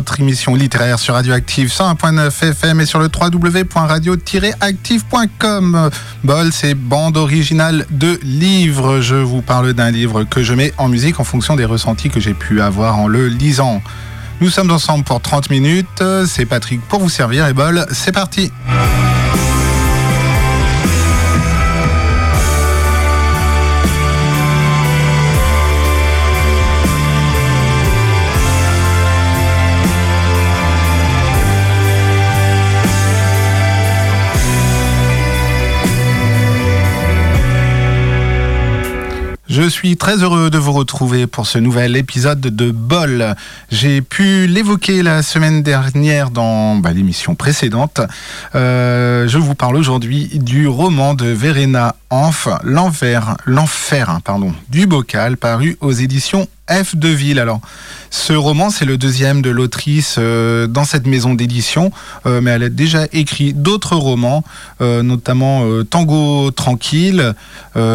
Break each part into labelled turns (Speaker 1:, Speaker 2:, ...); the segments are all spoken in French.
Speaker 1: votre émission littéraire sur Radioactive 101.9 FM et sur le www.radio-active.com. Bol, c'est bande originale de livres. Je vous parle d'un livre que je mets en musique en fonction des ressentis que j'ai pu avoir en le lisant. Nous sommes ensemble pour 30 minutes. C'est Patrick pour vous servir et Bol, c'est parti. Je suis très heureux de vous retrouver pour ce nouvel épisode de Bol. J'ai pu l'évoquer la semaine dernière dans bah, l'émission précédente. Euh, je vous parle aujourd'hui du roman de Verena Hanf, L'enfer, l'enfer, hein, pardon, du bocal, paru aux éditions F de Ville. Alors, ce roman, c'est le deuxième de l'autrice euh, dans cette maison d'édition, euh, mais elle a déjà écrit d'autres romans, euh, notamment Tango tranquille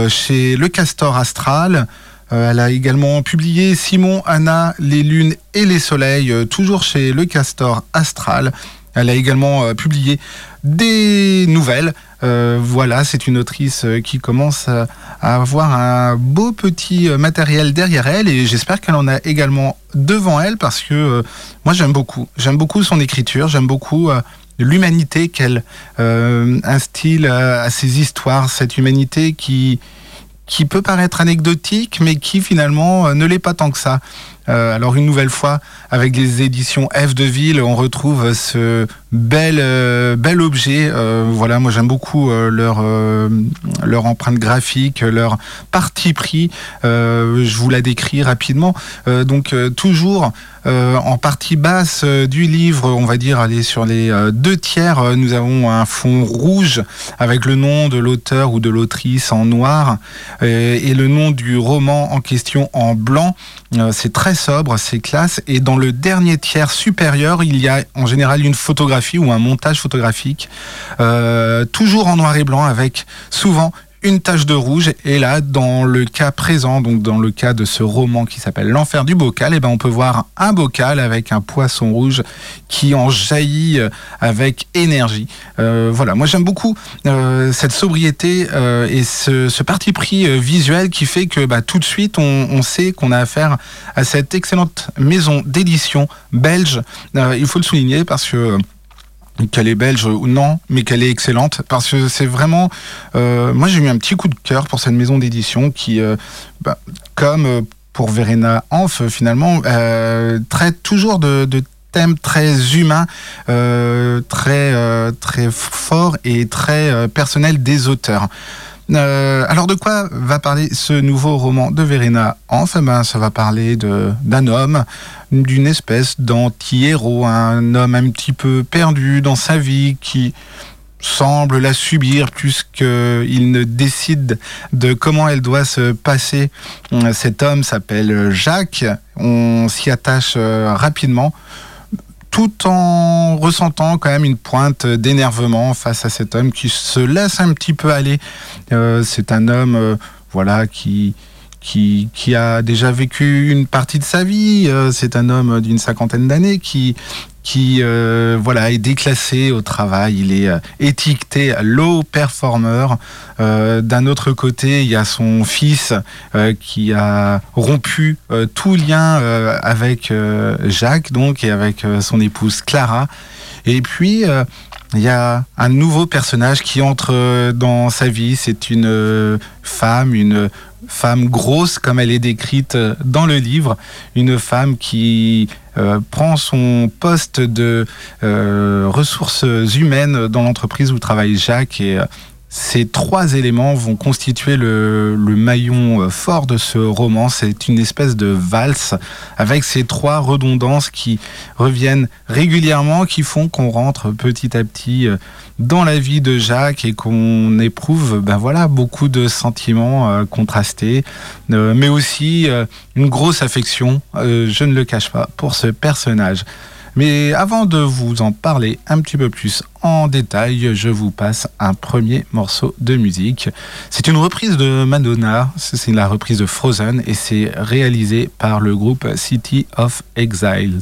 Speaker 1: chez Le Castor Astral. elle a également publié Simon, Anna, les lunes et les soleils, toujours chez Le Castor Astral. Elle a également publié des nouvelles. Voilà, c'est une autrice qui commence à avoir un beau petit euh, matériel derrière elle et j'espère qu'elle en a également devant elle parce que euh, moi j'aime beaucoup. J'aime beaucoup son écriture, j'aime beaucoup euh, l'humanité qu'elle instille à ses histoires, cette humanité qui peut paraître anecdotique mais qui finalement ne l'est pas tant que ça. Euh, alors une nouvelle fois, avec les éditions F de Ville, on retrouve ce bel, euh, bel objet. Euh, voilà, moi j'aime beaucoup leur, leur empreinte graphique, leur parti pris. je vous la décris rapidement. donc toujours en partie basse du livre, on va dire aller sur les deux tiers, nous avons un fond rouge avec le nom de l'auteur ou de l'autrice en noir et le nom du roman en question en blanc. C'est très sobre, c'est classe. Et dans le dernier tiers supérieur, il y a en général une photographie ou un montage photographique, euh, toujours en noir et blanc, avec souvent une tache de rouge. Et là, dans le cas présent, donc dans le cas de ce roman qui s'appelle L'enfer du bocal, et eh ben on peut voir un bocal avec un poisson rouge qui en jaillit euh, avec énergie. Euh, voilà, moi j'aime beaucoup euh, cette sobriété et ce, parti pris visuel qui fait que bah, tout de suite on, on sait qu'on a affaire à cette excellente maison d'édition belge. il faut le souligner parce que qu'elle est belge ou non, mais qu'elle est excellente parce que c'est vraiment. Euh, moi, j'ai eu un petit coup de cœur pour cette maison d'édition qui, euh, bah, comme euh, pour Verena Hanf, finalement, traite toujours de, thèmes très humains, très très forts et très personnels des auteurs. Alors de quoi va parler ce nouveau roman de Verena Hanf ben, Ça va parler d'un homme d'une espèce d'anti-héros, un homme un petit peu perdu dans sa vie qui semble la subir puisqu'il ne décide de comment elle doit se passer. Cet homme s'appelle Jacques, on s'y attache euh, rapidement tout en ressentant quand même une pointe d'énervement face à cet homme qui se laisse un petit peu aller. Euh, c'est un homme euh, voilà qui qui, a déjà vécu une partie de sa vie. Euh, c'est un homme d'une cinquantaine d'années qui, euh, voilà est déclassé au travail, il est euh, étiqueté low performer. D'un autre côté, il y a son fils qui a rompu tout lien avec Jacques donc et avec son épouse Clara. Et puis il y a un nouveau personnage qui entre dans sa vie. C'est une femme, une femme grosse comme elle est décrite dans le livre, une femme qui euh, prend son poste de euh, ressources humaines dans l'entreprise où travaille Jacques et euh, ces trois éléments vont constituer le, maillon euh, fort de ce roman. C'est une espèce de valse avec ces trois redondances qui reviennent régulièrement, qui font qu'on rentre petit à petit euh, dans la vie de Jacques et qu'on éprouve ben voilà, beaucoup de sentiments euh, contrastés, mais aussi une grosse affection, je ne le cache pas, pour ce personnage.
Speaker 2: Mais avant de vous en parler un petit peu plus en détail, je vous passe un premier morceau de musique. C'est une reprise de Madonna, c'est la reprise de Frozen et c'est réalisé par le groupe City of Exiles.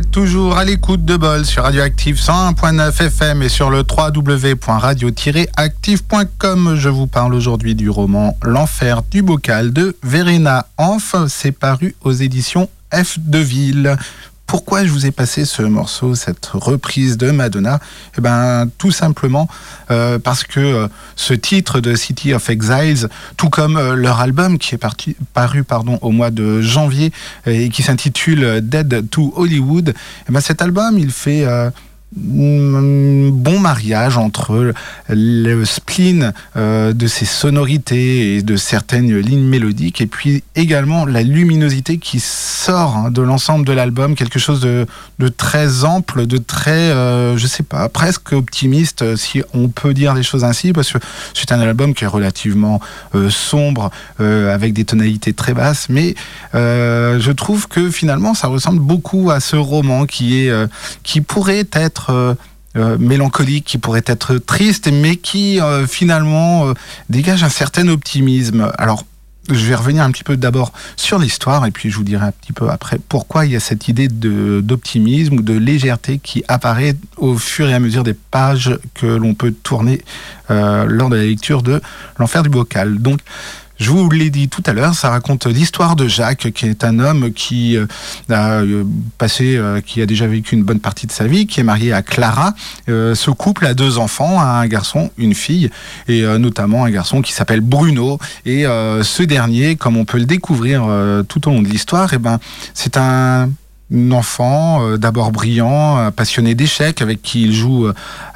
Speaker 1: Toujours à l'écoute de Bol sur Radioactive 101.9 FM et sur le www.radio-active.com. Je vous parle aujourd'hui du roman L'enfer du bocal de Verena Hanf. C'est paru aux éditions F de Ville. Pourquoi je vous ai passé ce morceau, cette reprise de Madonna Eh ben, tout simplement euh, parce que euh, ce titre de City of Exiles, tout comme euh, leur album qui est parti, paru au mois de janvier et qui s'intitule Dead to Hollywood, eh ben, cet album, il fait bon mariage entre le spleen euh, de ses sonorités et de certaines lignes mélodiques et puis également la luminosité qui sort hein, de l'ensemble de l'album, quelque chose de, très ample, de très, euh, je sais pas, presque optimiste si on peut dire des choses ainsi parce que c'est un album qui est relativement euh, sombre euh, avec des tonalités très basses mais euh, je trouve que finalement ça ressemble beaucoup à ce roman qui est qui pourrait être euh, euh, mélancolique, qui pourrait être triste, mais qui euh, finalement dégage un certain optimisme. Alors, je vais revenir un petit peu d'abord sur l'histoire et puis je vous dirai un petit peu après pourquoi il y a cette idée d'optimisme ou de légèreté qui apparaît au fur et à mesure des pages que l'on peut tourner lors de la lecture de L'enfer du bocal. Donc, je vous l'ai dit tout à l'heure, ça raconte l'histoire de Jacques, qui est un homme qui euh, a euh, passé, euh, qui a déjà vécu une bonne partie de sa vie, qui est marié à Clara. Ce couple a deux enfants, un garçon, une fille, et notamment un garçon qui s'appelle Bruno. Et ce dernier, comme on peut le découvrir tout au long de l'histoire, eh ben, c'est un enfant euh, d'abord brillant, euh, passionné d'échecs, avec qui il joue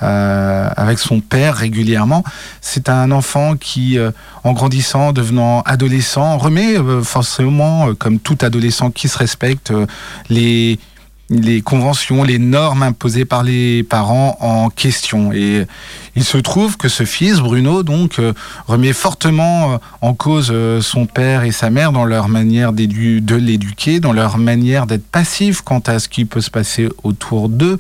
Speaker 1: euh, avec son père régulièrement. C'est un enfant qui, euh, en grandissant, devenant adolescent, remet euh, forcément, euh, comme tout adolescent qui se respecte, euh, les les conventions, les normes imposées par les parents en question. Et il se trouve que ce fils, Bruno, donc, euh, remet fortement euh, en cause euh, son père et sa mère dans leur manière de l'éduquer, dans leur manière d'être passif quant à ce qui peut se passer autour d'eux.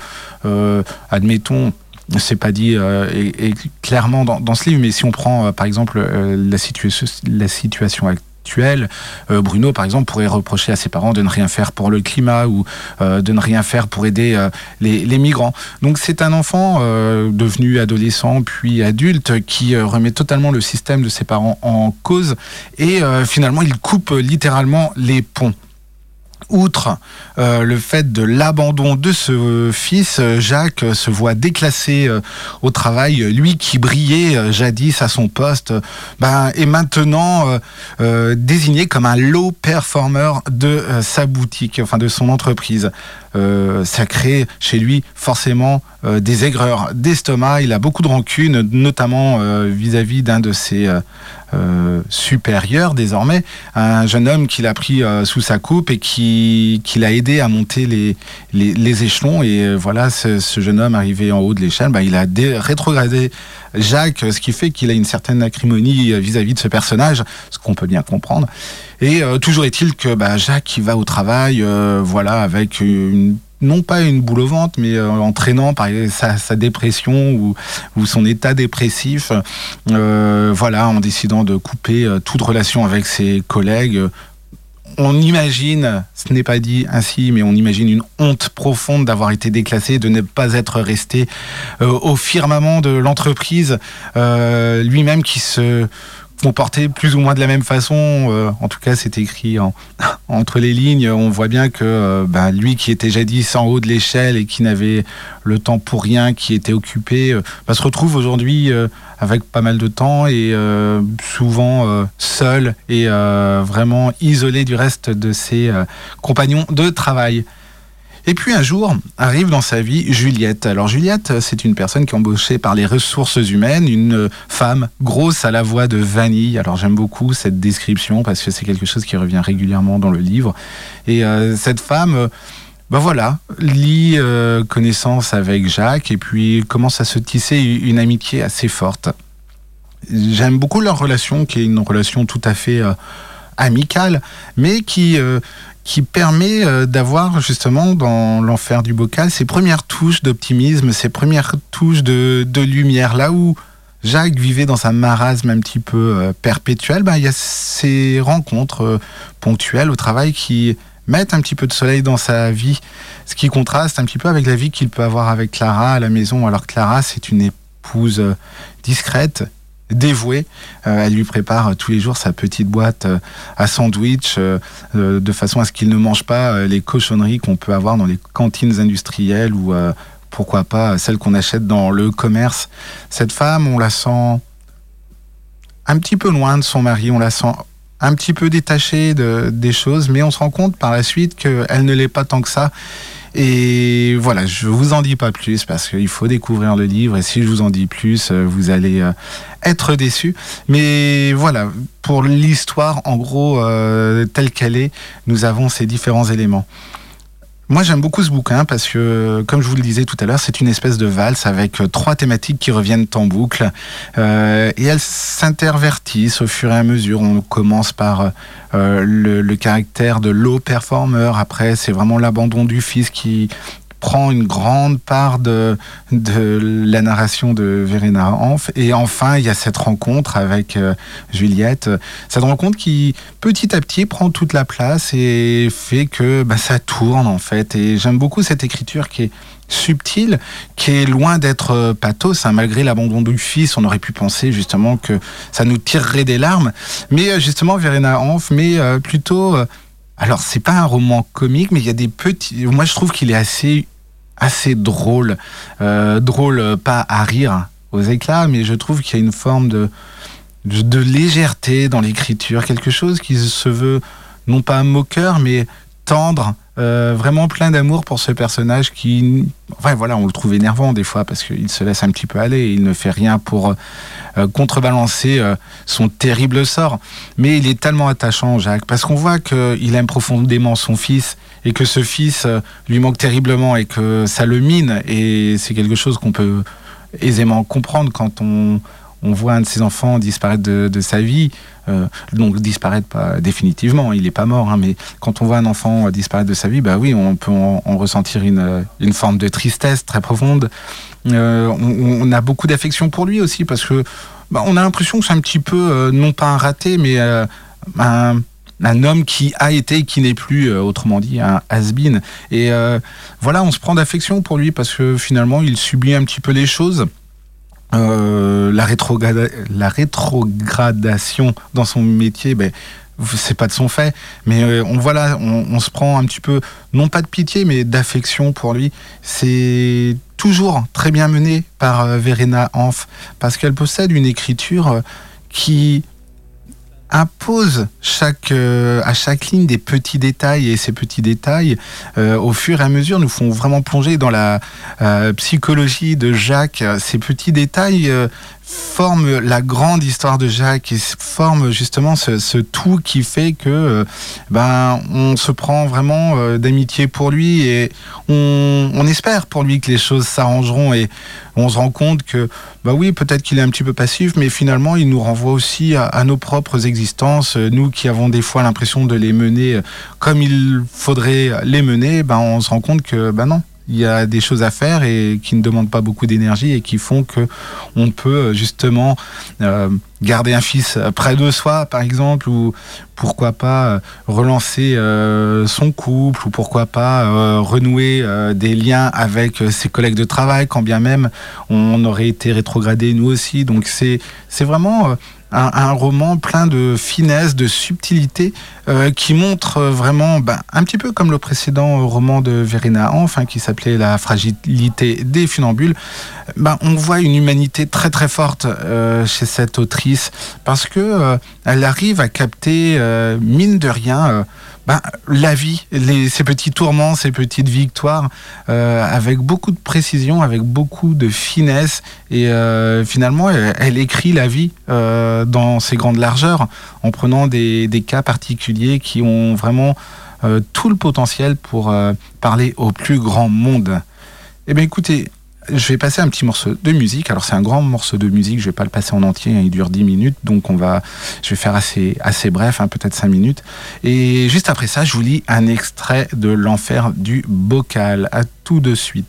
Speaker 1: Admettons, c'est pas dit et, clairement dans, ce livre, mais si on prend par exemple la, situa la situation euh, Bruno, par exemple, pourrait reprocher à ses parents de ne rien faire pour le climat ou euh, de ne rien faire pour aider euh, les, migrants. Donc c'est un enfant devenu adolescent puis adulte qui remet totalement le système de ses parents en cause et finalement il coupe littéralement les ponts. Outre euh, le fait de l'abandon de ce fils, euh, Jacques euh, se voit déclassé au travail. Lui qui brillait jadis à son poste, ben, est maintenant désigné comme un low performer de sa boutique, enfin de son entreprise. Ça crée chez lui forcément des aigreurs d'estomac. Il a beaucoup de rancune, notamment vis-à-vis d'un de ses euh, supérieur désormais, un jeune homme qu'il a pris euh, sous sa coupe et qui, qui l'a aidé à monter les, les, échelons. Et euh, voilà, ce, jeune homme arrivé en haut de l'échelle, bah, il a rétrogradé Jacques, ce qui fait qu'il a une certaine acrimonie vis-à-vis -vis de ce personnage, ce qu'on peut bien comprendre. Et toujours est-il que bah, Jacques, va au travail, voilà, avec une non pas une boule au ventre, mais euh, entraînant par sa, dépression ou, son état dépressif, euh, voilà, en décidant de couper euh, toute relation avec ses collègues. On imagine, ce n'est pas dit ainsi, mais on imagine une honte profonde d'avoir été déclassé, de ne pas être resté au firmament de l'entreprise, lui-même qui se comporté plus ou moins de la même façon. Euh, en tout cas, c'est écrit en, entre les lignes. On voit bien que euh, bah, lui qui était jadis en haut de l'échelle et qui n'avait le temps pour rien, qui était occupé, euh, bah, se retrouve aujourd'hui avec pas mal de temps et souvent seul et vraiment isolé du reste de ses compagnons de travail. Et puis un jour arrive dans sa vie Juliette. Alors Juliette, c'est une personne qui est embauchée par les ressources humaines, une femme grosse à la voix de vanille. Alors j'aime beaucoup cette description parce que c'est quelque chose qui revient régulièrement dans le livre. Et euh, cette femme, euh, ben voilà, lie euh, connaissance avec Jacques et puis commence à se tisser une amitié assez forte. J'aime beaucoup leur relation, qui est une relation tout à fait amicale, mais qui euh, qui permet euh, d'avoir justement dans l'enfer du bocal ces premières touches d'optimisme, ces premières touches de, de, lumière. Là où Jacques vivait dans un marasme un petit peu euh, perpétuel, ben, il y a ces rencontres euh, ponctuelles au travail qui mettre un petit peu de soleil dans sa vie, ce qui contraste un petit peu avec la vie qu'il peut avoir avec Clara à la maison. Alors Clara, c'est une épouse discrète, dévouée. Euh, elle lui prépare euh, tous les jours sa petite boîte euh, à sandwich de façon à ce qu'il ne mange pas les cochonneries qu'on peut avoir dans les cantines industrielles ou pourquoi pas celles qu'on achète dans le commerce. Cette femme, on la sent un petit peu loin de son mari, on la sent un petit peu détachée de, des choses, mais on se rend compte par la suite qu'elle ne l'est pas tant que ça. Et voilà, je vous en dis pas plus parce qu'il faut découvrir le livre et si je vous en dis plus, euh, vous allez euh, être déçus. Mais voilà, pour l'histoire, en gros, euh, telle qu'elle est, nous avons ces différents éléments. Moi, j'aime beaucoup ce bouquin parce que, comme je vous le disais tout à l'heure, c'est une espèce de valse avec euh, trois thématiques qui reviennent en boucle euh, et elles s'intervertissent au fur et à mesure. On commence par euh, le, caractère de low performer. Après, c'est vraiment l'abandon du fils qui prend une grande part de, de la narration de Verena Hanf. Et enfin, il y a cette rencontre avec euh, Juliette. Cette rencontre qui, petit à petit, prend toute la place et fait que bah, ça tourne, en fait. Et j'aime beaucoup cette écriture qui est subtile, qui est loin d'être euh, pathos. hein. Malgré l'abandon du fils, on aurait pu penser justement que ça nous tirerait des larmes. Mais euh, justement, Verena Hanf, mais plutôt... alors, c'est pas un roman comique, mais il y a des petits. Moi, je trouve qu'il est assez, assez drôle. Euh, drôle, euh, pas à rire aux éclats, mais je trouve qu'il y a une forme de, de, de légèreté dans l'écriture, quelque chose qui se veut non pas moqueur, mais tendre, euh, vraiment plein d'amour pour ce personnage qui, enfin voilà, on le trouve énervant des fois parce qu'il se laisse un petit peu aller, il ne fait rien pour euh, contrebalancer euh, son terrible sort. Mais il est tellement attachant, Jacques, parce qu'on voit qu'il aime profondément son fils et que ce fils lui manque terriblement et que ça le mine. Et c'est quelque chose qu'on peut aisément comprendre quand on, on voit un de ses enfants disparaître de, sa vie. Euh, donc disparaître pas définitivement, il n'est pas mort, hein, mais quand on voit un enfant disparaître de sa vie, bah oui, on peut en, en ressentir une, une forme de tristesse très profonde. Euh, on, a beaucoup d'affection pour lui aussi parce que bah, on a l'impression que c'est un petit peu euh, non pas un raté, mais un un homme qui a été et qui n'est plus, autrement dit, un has-been. Et voilà, on se prend d'affection pour lui parce que finalement, il subit un petit peu les choses. Euh, la, rétrograda- la rétrogradation dans son métier, ben, c'est pas de son fait, mais euh, on voilà, on, on se prend un petit peu, non pas de pitié, mais d'affection pour lui. C'est toujours très bien mené par euh, Verena Hanf, parce qu'elle possède une écriture qui impose chaque, euh, à chaque ligne des petits détails et ces petits détails euh, au fur et à mesure nous font vraiment plonger dans la euh, psychologie de Jacques. Ces petits détails euh, forment la grande histoire de Jacques et forment justement ce, ce tout qui fait que euh, ben on se prend vraiment euh, d'amitié pour lui et on, on espère pour lui que les choses s'arrangeront et on se rend compte que bah oui peut-être qu'il est un petit peu passif mais finalement il nous renvoie aussi à, nos propres existences. Euh, nous qui avons des fois l'impression de les mener euh, comme il faudrait les mener ben on se rend compte que ben non il y a des choses à faire et qui ne demandent pas beaucoup d'énergie et qui font que on peut euh, justement garder un fils près de soi, par exemple, ou pourquoi pas euh, relancer euh, son couple, ou pourquoi pas euh, renouer euh, des liens avec euh, ses collègues de travail, quand bien même on aurait été rétrogradé nous aussi. Donc c'est vraiment euh, un, roman plein de finesse, de subtilité, euh, qui montre euh, vraiment, ben, un petit peu comme le précédent euh, roman de Verena Hanf, hein, qui s'appelait La fragilité des funambules, ben, on voit une humanité très très forte euh, chez cette autrice, parce que euh, elle arrive à capter, euh, mine de rien, euh, ben, la vie, les, ces petits tourments, ces petites victoires, avec beaucoup de précision, avec beaucoup de finesse. Et finalement, elle, écrit la vie dans ses grandes largeurs, en prenant des, des cas particuliers qui ont vraiment tout le potentiel pour parler au plus grand monde. Eh bien, écoutez, je vais passer un petit morceau de musique. Alors, c'est un grand morceau de musique. Je vais pas le passer en entier. hein, Il dure 10 minutes. Donc, on va, je vais faire assez, assez bref, hein, peut-être 5 minutes. Et juste après ça, je vous lis un extrait de L'Enfer du Bocal. À tout de suite.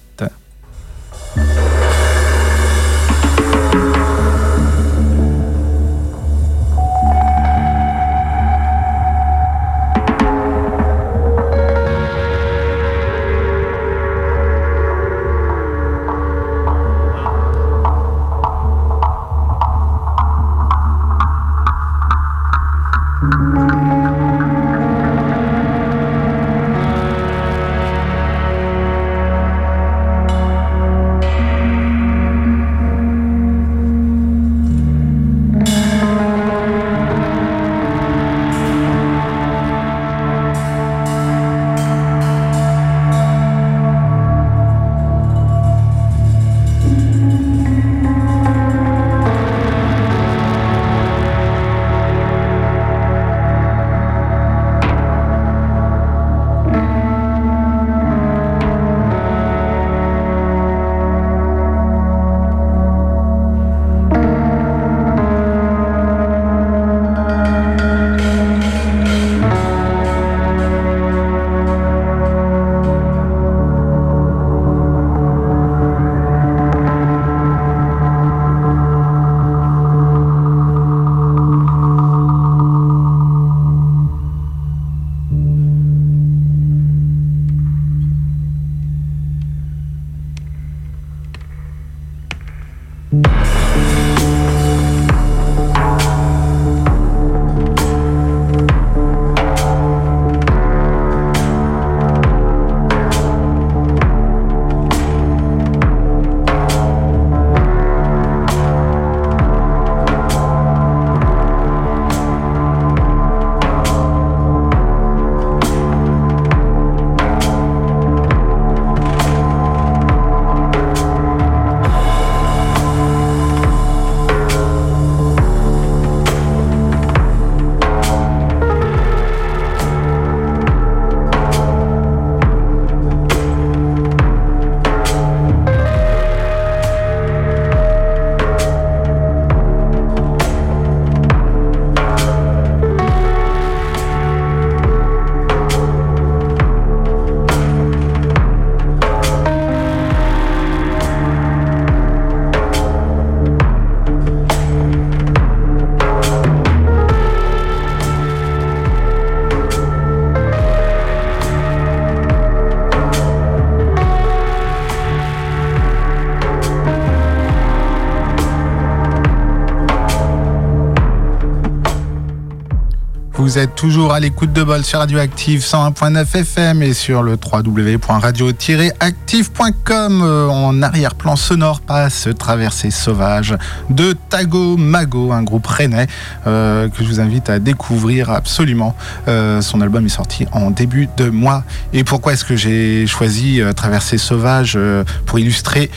Speaker 1: Vous êtes toujours à l'écoute de Bol sur Radioactive 101.9 FM et sur le www.radio-active.com. Euh, en arrière-plan sonore passe Traversée sauvage de Tago Mago, un groupe rennais euh, que je vous invite à découvrir absolument. Euh, son album est sorti en début de mois. Et pourquoi est-ce que j'ai choisi Traversée sauvage pour illustrer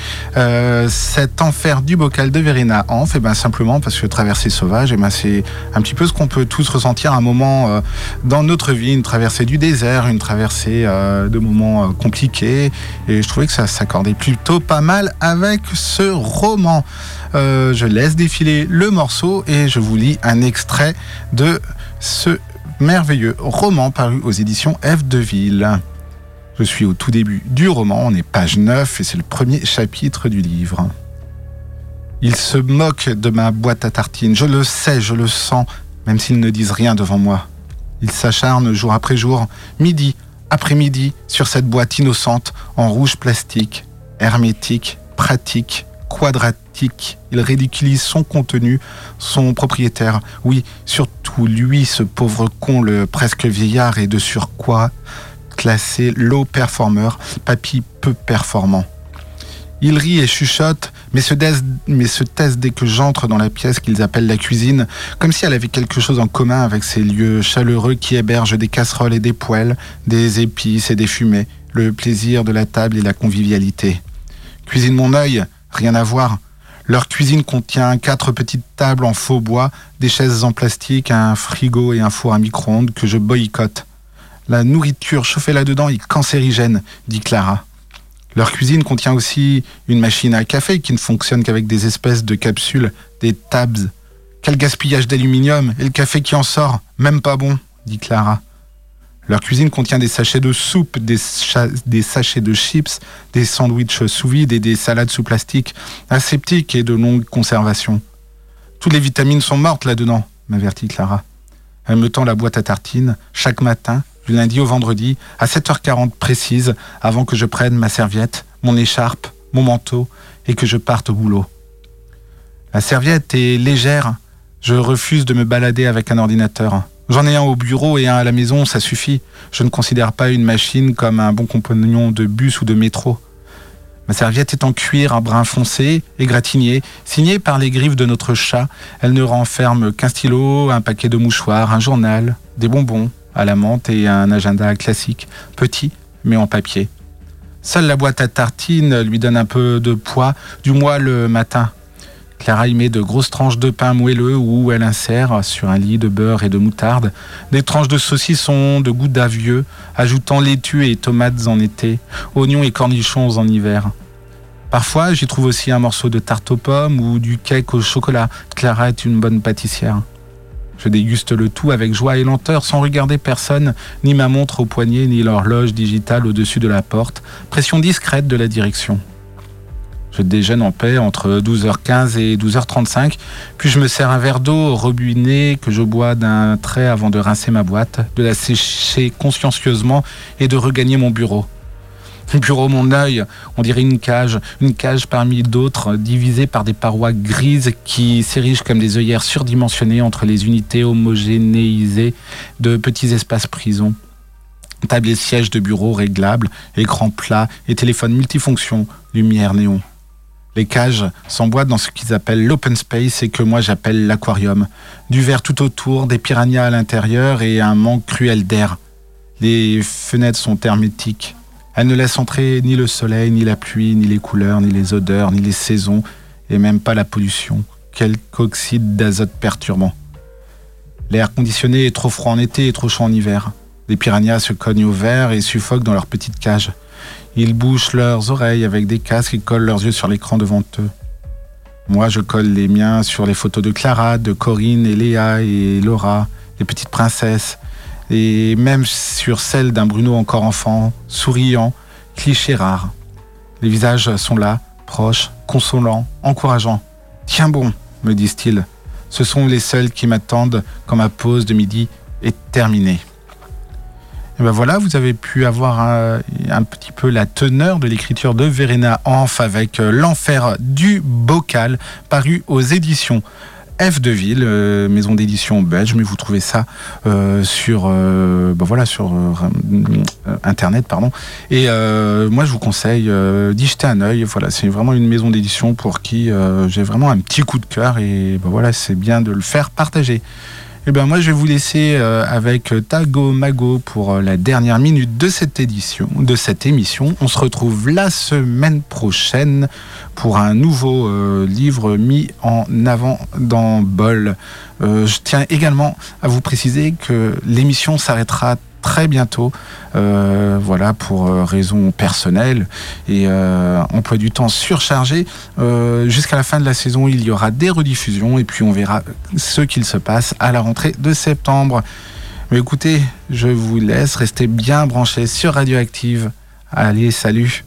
Speaker 1: cet enfer du bocal de Verena Hanf Et ben simplement parce que Traversée sauvage, et ben c'est un petit peu ce qu'on peut tous ressentir à un moment euh, dans notre vie, une traversée du désert, une traversée euh, de moments euh, compliqués. Et je trouvais que ça s'accordait plutôt pas mal avec ce roman. Je laisse défiler le morceau et je vous lis un extrait de ce merveilleux roman paru aux éditions F de Ville. Je suis au tout début du roman, on est page 9 et c'est le premier chapitre du livre. Ils se moquent de ma boîte à tartines, je le sais, je le sens, même s'ils ne disent rien devant moi. Ils s'acharnent jour après jour, midi après midi, sur cette boîte innocente en rouge plastique, hermétique, pratique, quadratique. Ils ridiculisent son contenu, son propriétaire. Oui, surtout lui, ce pauvre con, le presque vieillard, et de surcroît classé low performer, papy peu performant. Il rit et chuchote, mais se, taise, mais se taise dès que j'entre dans la pièce qu'ils appellent la cuisine, comme si elle avait quelque chose en commun avec ces lieux chaleureux qui hébergent des casseroles et des poêles, des épices et des fumées, le plaisir de la table et la convivialité. Cuisine mon œil, rien à voir. Leur cuisine contient quatre petites tables en faux bois, des chaises en plastique, un frigo et un four à micro-ondes que je boycotte. La nourriture chauffée là-dedans est cancérigène, dit Clara. Leur cuisine contient aussi une machine à café qui ne fonctionne qu'avec des espèces de capsules, des tabs. Quel gaspillage d'aluminium Et le café qui en sort Même pas bon, dit Clara. Leur cuisine contient des sachets de soupe, des, sachets de chips, des sandwichs sous vide et des salades sous plastique, aseptiques et de longue conservation. Toutes les vitamines sont mortes là-dedans, m'avertit Clara. Elle me tend la boîte à tartines chaque matin, du lundi au vendredi, à 7h40 précise, avant que je prenne ma serviette, mon écharpe, mon manteau et que je parte au boulot. La serviette est légère. Je refuse de me balader avec un ordinateur. J'en ai un au bureau et un à la maison, ça suffit. Je ne considère pas une machine comme un bon compagnon de bus ou de métro. Ma serviette est en cuir à brun foncé, égratignée, signée par les griffes de notre chat. Elle ne renferme qu'un stylo, un paquet de mouchoirs, un journal, des bonbons à la menthe et un agenda classique, petit mais en papier. Seule la boîte à tartines lui donne un peu de poids, du moins le matin. Clara y met de grosses tranches de pain moelleux où elle insère, sur un lit de beurre et de moutarde, des tranches de saucisson de goût d'avieux, ajoutant laitue et tomates en été, oignons et cornichons en hiver. Parfois, j'y trouve aussi un morceau de tarte aux pommes ou du cake au chocolat. Clara est une bonne pâtissière. Je déguste le tout avec joie et lenteur sans regarder personne, ni ma montre au poignet, ni l'horloge digitale au-dessus de la porte, pression discrète de la direction. Je déjeune en paix entre 12h15 et 12h35, puis je me sers un verre d'eau au robinet que je bois d'un trait avant de rincer ma boîte, de la sécher consciencieusement et de regagner mon bureau. Bureau, mon œil, on dirait une cage, une cage parmi d'autres, divisée par des parois grises qui s'érigent comme des œillères surdimensionnées entre les unités homogénéisées de petits espaces prisons. Table et sièges de bureau réglables, écran plat et téléphone multifonction, lumière néon. Les cages s'emboîtent dans ce qu'ils appellent l'open space et que moi j'appelle l'aquarium. Du verre tout autour, des piranhas à l'intérieur et un manque cruel d'air. Les fenêtres sont hermétiques. Elles ne laissent entrer ni le soleil, ni la pluie, ni les couleurs, ni les odeurs, ni les saisons, et même pas la pollution, quelque oxyde d'azote perturbant. L'air conditionné est trop froid en été et trop chaud en hiver. Les piranhas se cognent au verre et suffoquent dans leur petite cage. Ils bouchent leurs oreilles avec des casques et collent leurs yeux sur l'écran devant eux. Moi, je colle les miens sur les photos de Clara, de Corinne et Léa et Laura, les petites princesses, et même sur celle d'un Bruno encore enfant, souriant, cliché rare. Les visages sont là, proches, consolants, encourageants. Tiens bon, me disent-ils, ce sont les seuls qui m'attendent quand ma pause de midi est terminée. Et ben voilà, vous avez pu avoir un, un petit peu la teneur de l'écriture de Verena Hanf avec euh, L'enfer du bocal, paru aux éditions F de Ville, euh, maison d'édition belge, mais vous trouvez ça euh, sur, euh, bah internet. Et moi, je vous conseille d'y jeter un œil. Voilà, c'est vraiment une maison d'édition pour qui j'ai vraiment un petit coup de cœur et bah voilà, c'est bien de le faire partager. Eh ben moi je vais vous laisser euh, avec Tago Mago pour euh, la dernière minute de cette édition, de cette émission. On se retrouve la semaine prochaine pour un nouveau euh, livre mis en avant dans Bol. Euh, je tiens également à vous préciser que l'émission s'arrêtera très bientôt, euh, voilà pour euh, raisons personnelles et euh, emploi du temps surchargé. Jusqu'à la fin de la saison, il y aura des rediffusions et puis on verra ce qu'il se passe à la rentrée de septembre. Mais écoutez, je vous laisse rester bien branchés sur Radioactive. Allez, salut